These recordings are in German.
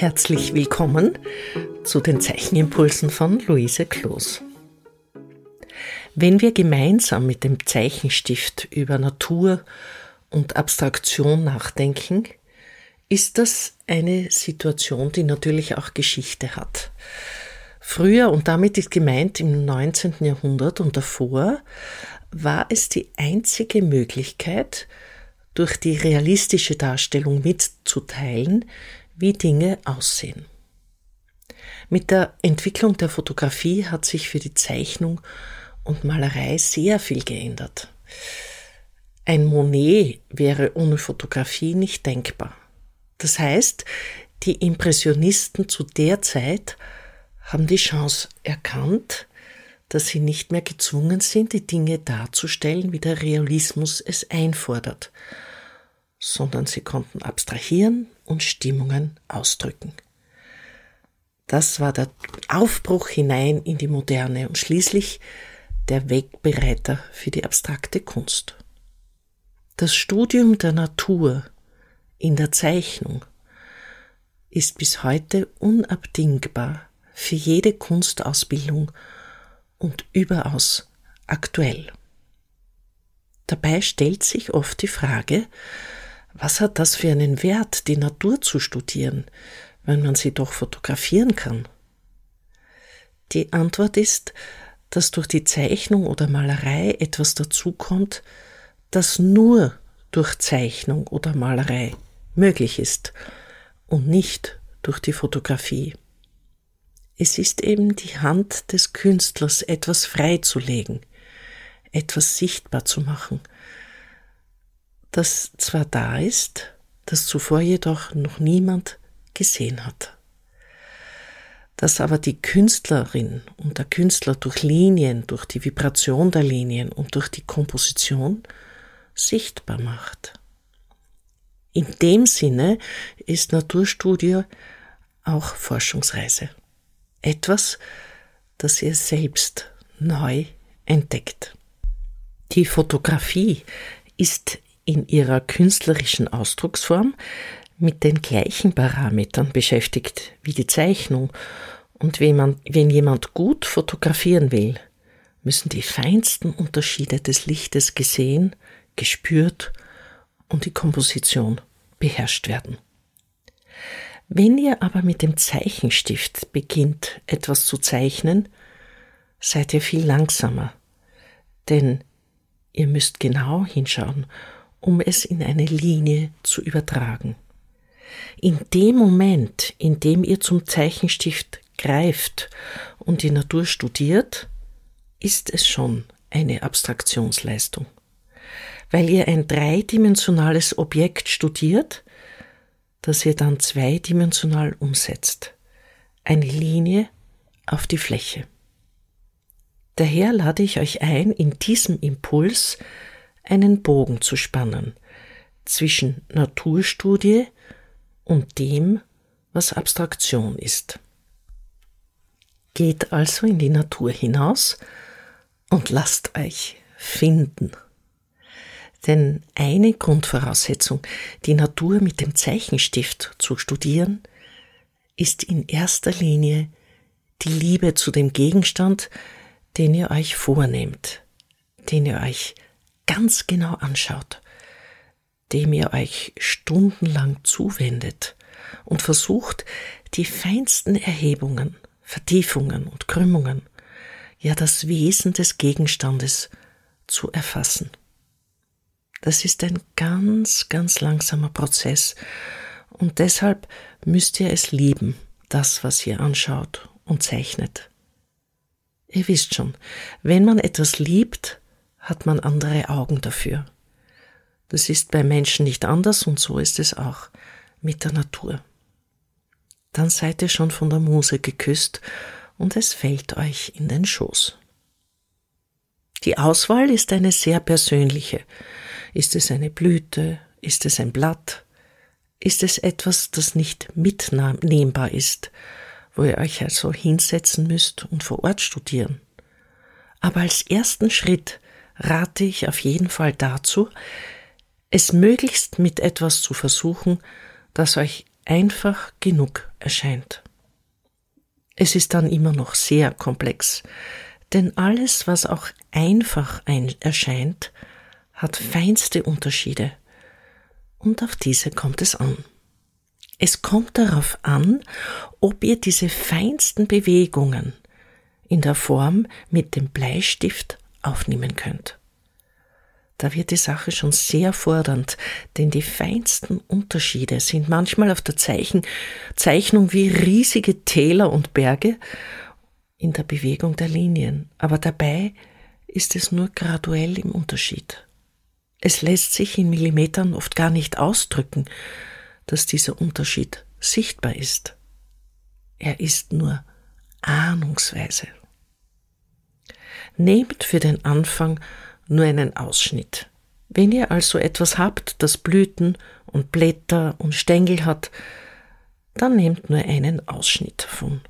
Herzlich willkommen zu den Zeichenimpulsen von Luise Kloos. Wenn wir gemeinsam mit dem Zeichenstift über Natur und Abstraktion nachdenken, ist das eine Situation, die natürlich auch Geschichte hat. Früher, und damit ist gemeint im 19. Jahrhundert und davor, war es die einzige Möglichkeit, durch die realistische Darstellung mitzuteilen, wie Dinge aussehen. Mit der Entwicklung der Fotografie hat sich für die Zeichnung und Malerei sehr viel geändert. Ein Monet wäre ohne Fotografie nicht denkbar. Das heißt, die Impressionisten zu der Zeit haben die Chance erkannt, dass sie nicht mehr gezwungen sind, die Dinge darzustellen, wie der Realismus es einfordert, sondern sie konnten abstrahieren und Stimmungen ausdrücken. Das war der Aufbruch hinein in die Moderne und schließlich der Wegbereiter für die abstrakte Kunst. Das Studium der Natur in der Zeichnung ist bis heute unabdingbar für jede Kunstausbildung und überaus aktuell. Dabei stellt sich oft die Frage, was hat das für einen Wert, die Natur zu studieren, wenn man sie doch fotografieren kann? Die Antwort ist, dass durch die Zeichnung oder Malerei etwas dazukommt, das nur durch Zeichnung oder Malerei möglich ist und nicht durch die Fotografie. Es ist eben die Hand des Künstlers, etwas freizulegen, etwas sichtbar zu machen, das zwar da ist, das zuvor jedoch noch niemand gesehen hat. Dass aber die Künstlerin und der Künstler durch Linien, durch die Vibration der Linien und durch die Komposition sichtbar macht. In dem Sinne ist Naturstudio auch Forschungsreise etwas, das ihr selbst neu entdeckt. Die Fotografie ist in ihrer künstlerischen Ausdrucksform mit den gleichen Parametern beschäftigt wie die Zeichnung, und wenn, man, wenn jemand gut fotografieren will, müssen die feinsten Unterschiede des Lichtes gesehen, gespürt und die Komposition beherrscht werden. Wenn ihr aber mit dem Zeichenstift beginnt, etwas zu zeichnen, seid ihr viel langsamer, denn ihr müsst genau hinschauen, um es in eine Linie zu übertragen. In dem Moment, in dem ihr zum Zeichenstift greift und die Natur studiert, ist es schon eine Abstraktionsleistung. Weil ihr ein dreidimensionales Objekt studiert, das ihr dann zweidimensional umsetzt. Eine Linie auf die Fläche. Daher lade ich euch ein, in diesem Impuls einen Bogen zu spannen zwischen Naturstudie und dem, was Abstraktion ist. Geht also in die Natur hinaus und lasst euch finden. Denn eine Grundvoraussetzung, die Natur mit dem Zeichenstift zu studieren, ist in erster Linie die Liebe zu dem Gegenstand, den ihr euch vornehmt, den ihr euch ganz genau anschaut, dem ihr euch stundenlang zuwendet und versucht, die feinsten Erhebungen, Vertiefungen und Krümmungen, ja das Wesen des Gegenstandes zu erfassen. Das ist ein ganz, ganz langsamer Prozess. Und deshalb müsst ihr es lieben, das, was ihr anschaut und zeichnet. Ihr wisst schon, wenn man etwas liebt, hat man andere Augen dafür. Das ist bei Menschen nicht anders und so ist es auch mit der Natur. Dann seid ihr schon von der Muse geküsst und es fällt euch in den Schoß. Die Auswahl ist eine sehr persönliche. Ist es eine Blüte? Ist es ein Blatt? Ist es etwas, das nicht mitnehmbar ist, wo ihr euch also hinsetzen müsst und vor Ort studieren? Aber als ersten Schritt rate ich auf jeden Fall dazu, es möglichst mit etwas zu versuchen, das euch einfach genug erscheint. Es ist dann immer noch sehr komplex, denn alles, was auch einfach erscheint, hat feinste Unterschiede. Und auf diese kommt es an. Es kommt darauf an, ob ihr diese feinsten Bewegungen in der Form mit dem Bleistift aufnehmen könnt. Da wird die Sache schon sehr fordernd, denn die feinsten Unterschiede sind manchmal auf der Zeichen, Zeichnung wie riesige Täler und Berge in der Bewegung der Linien, aber dabei ist es nur graduell im Unterschied. Es lässt sich in Millimetern oft gar nicht ausdrücken, dass dieser Unterschied sichtbar ist. Er ist nur ahnungsweise. Nehmt für den Anfang nur einen Ausschnitt. Wenn ihr also etwas habt, das Blüten und Blätter und Stängel hat, dann nehmt nur einen Ausschnitt davon.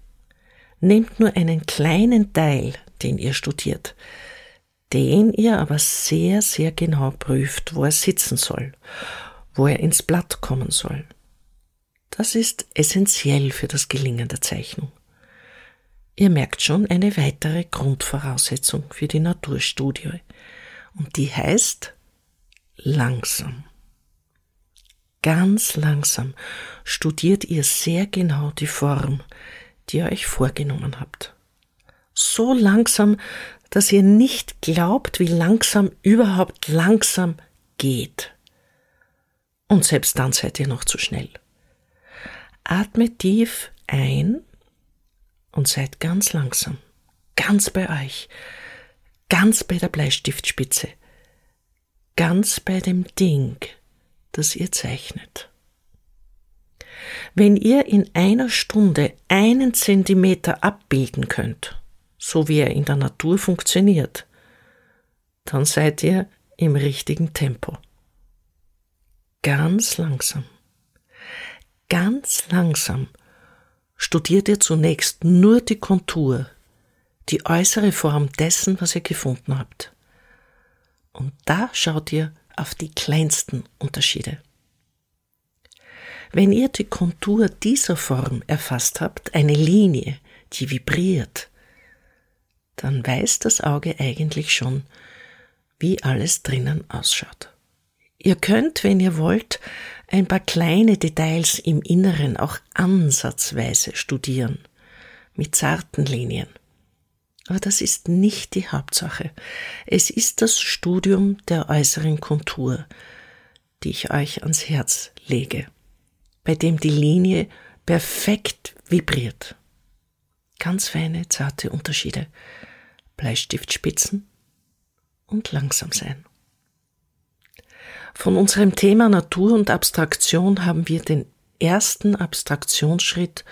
Nehmt nur einen kleinen Teil, den ihr studiert, den ihr aber sehr, sehr genau prüft, wo er sitzen soll wo er ins Blatt kommen soll. Das ist essentiell für das Gelingen der Zeichnung. Ihr merkt schon eine weitere Grundvoraussetzung für die Naturstudie, und die heißt langsam. Ganz langsam studiert ihr sehr genau die Form, die ihr euch vorgenommen habt. So langsam, dass ihr nicht glaubt, wie langsam überhaupt langsam geht. Und selbst dann seid ihr noch zu schnell. Atmet tief ein und seid ganz langsam, ganz bei euch, ganz bei der Bleistiftspitze, ganz bei dem Ding, das ihr zeichnet. Wenn ihr in einer Stunde einen Zentimeter abbilden könnt, so wie er in der Natur funktioniert, dann seid ihr im richtigen Tempo ganz langsam, ganz langsam studiert ihr zunächst nur die Kontur, die äußere Form dessen, was ihr gefunden habt. Und da schaut ihr auf die kleinsten Unterschiede. Wenn ihr die Kontur dieser Form erfasst habt, eine Linie, die vibriert, dann weiß das Auge eigentlich schon, wie alles drinnen ausschaut. Ihr könnt, wenn ihr wollt, ein paar kleine Details im Inneren auch ansatzweise studieren, mit zarten Linien. Aber das ist nicht die Hauptsache. Es ist das Studium der äußeren Kontur, die ich euch ans Herz lege, bei dem die Linie perfekt vibriert. Ganz feine, zarte Unterschiede, Bleistiftspitzen und langsam sein. Von unserem Thema Natur und Abstraktion haben wir den ersten Abstraktionsschritt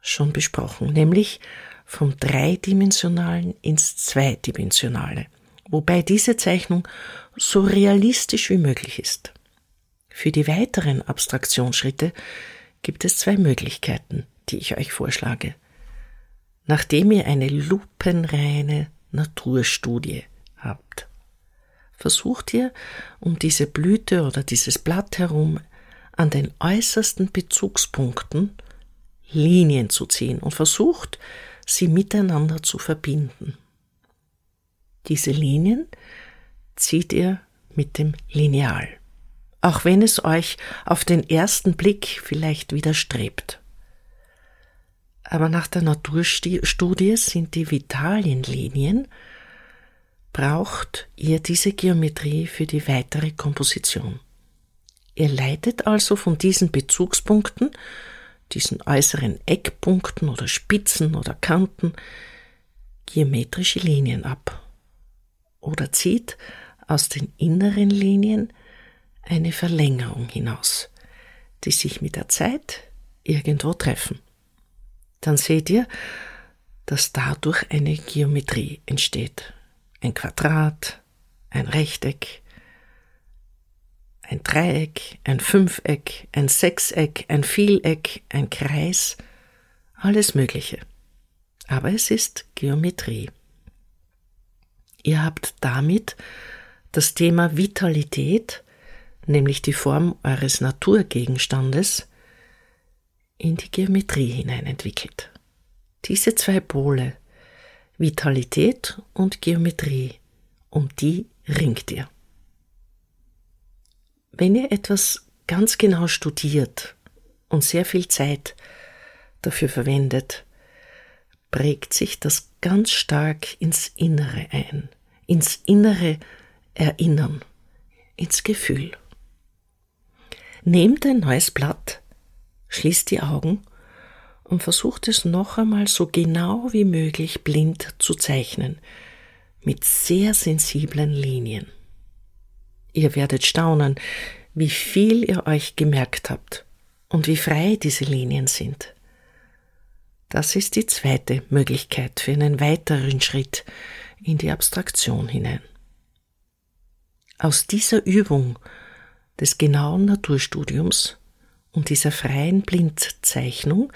schon besprochen, nämlich vom dreidimensionalen ins zweidimensionale, wobei diese Zeichnung so realistisch wie möglich ist. Für die weiteren Abstraktionsschritte gibt es zwei Möglichkeiten, die ich euch vorschlage. Nachdem ihr eine lupenreine Naturstudie habt versucht ihr, um diese Blüte oder dieses Blatt herum an den äußersten Bezugspunkten Linien zu ziehen und versucht, sie miteinander zu verbinden. Diese Linien zieht ihr mit dem Lineal, auch wenn es euch auf den ersten Blick vielleicht widerstrebt. Aber nach der Naturstudie sind die Vitalienlinien braucht ihr diese Geometrie für die weitere Komposition. Ihr leitet also von diesen Bezugspunkten, diesen äußeren Eckpunkten oder Spitzen oder Kanten, geometrische Linien ab oder zieht aus den inneren Linien eine Verlängerung hinaus, die sich mit der Zeit irgendwo treffen. Dann seht ihr, dass dadurch eine Geometrie entsteht ein Quadrat, ein Rechteck, ein Dreieck, ein Fünfeck, ein Sechseck, ein Vieleck, ein Kreis, alles Mögliche. Aber es ist Geometrie. Ihr habt damit das Thema Vitalität, nämlich die Form eures Naturgegenstandes, in die Geometrie hinein entwickelt. Diese zwei Pole, Vitalität und Geometrie, um die ringt ihr. Wenn ihr etwas ganz genau studiert und sehr viel Zeit dafür verwendet, prägt sich das ganz stark ins Innere ein, ins innere Erinnern, ins Gefühl. Nehmt ein neues Blatt, schließt die Augen und versucht es noch einmal so genau wie möglich blind zu zeichnen, mit sehr sensiblen Linien. Ihr werdet staunen, wie viel ihr euch gemerkt habt und wie frei diese Linien sind. Das ist die zweite Möglichkeit für einen weiteren Schritt in die Abstraktion hinein. Aus dieser Übung des genauen Naturstudiums und dieser freien Blindzeichnung,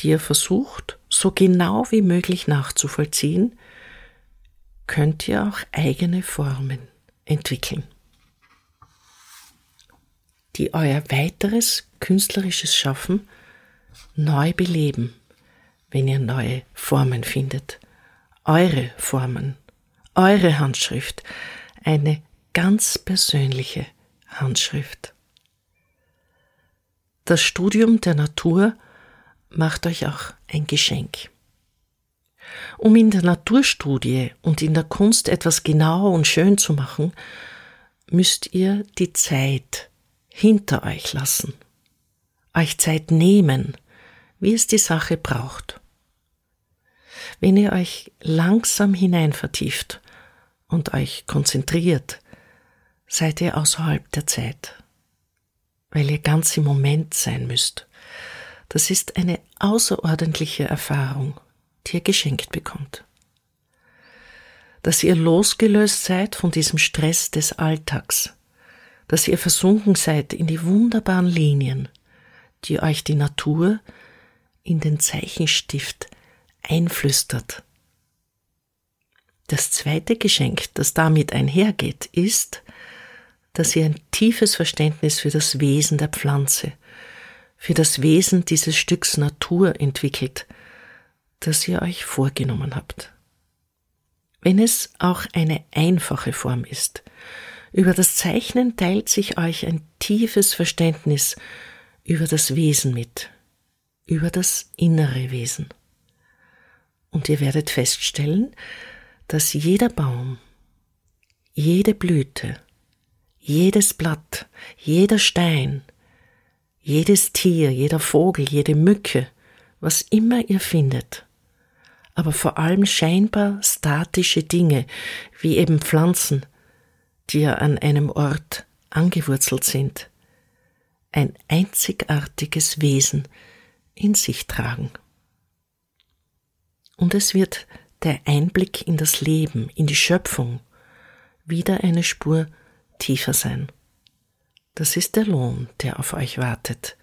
die ihr versucht, so genau wie möglich nachzuvollziehen, könnt ihr auch eigene Formen entwickeln, die euer weiteres künstlerisches Schaffen neu beleben, wenn ihr neue Formen findet. Eure Formen, eure Handschrift, eine ganz persönliche Handschrift. Das Studium der Natur macht euch auch ein Geschenk. Um in der Naturstudie und in der Kunst etwas genau und schön zu machen, müsst ihr die Zeit hinter euch lassen, euch Zeit nehmen, wie es die Sache braucht. Wenn ihr euch langsam hinein vertieft und euch konzentriert, seid ihr außerhalb der Zeit, weil ihr ganz im Moment sein müsst. Das ist eine außerordentliche Erfahrung die ihr geschenkt bekommt. Dass ihr losgelöst seid von diesem Stress des Alltags, dass ihr versunken seid in die wunderbaren Linien, die euch die Natur in den Zeichenstift einflüstert. Das zweite Geschenk, das damit einhergeht, ist, dass ihr ein tiefes Verständnis für das Wesen der Pflanze, für das Wesen dieses Stücks Natur entwickelt, das ihr euch vorgenommen habt. Wenn es auch eine einfache Form ist, über das Zeichnen teilt sich euch ein tiefes Verständnis über das Wesen mit, über das innere Wesen. Und ihr werdet feststellen, dass jeder Baum, jede Blüte, jedes Blatt, jeder Stein, jedes Tier, jeder Vogel, jede Mücke, was immer ihr findet, aber vor allem scheinbar statische Dinge, wie eben Pflanzen, die ja an einem Ort angewurzelt sind, ein einzigartiges Wesen in sich tragen. Und es wird der Einblick in das Leben, in die Schöpfung, wieder eine Spur tiefer sein. Das ist der Lohn, der auf euch wartet,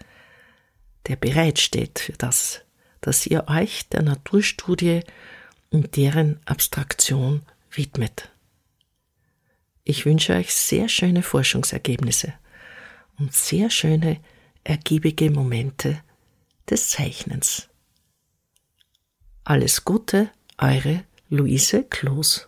der bereitsteht für das, dass ihr euch der Naturstudie und deren Abstraktion widmet. Ich wünsche euch sehr schöne Forschungsergebnisse und sehr schöne, ergiebige Momente des Zeichnens. Alles Gute, eure Luise Kloß.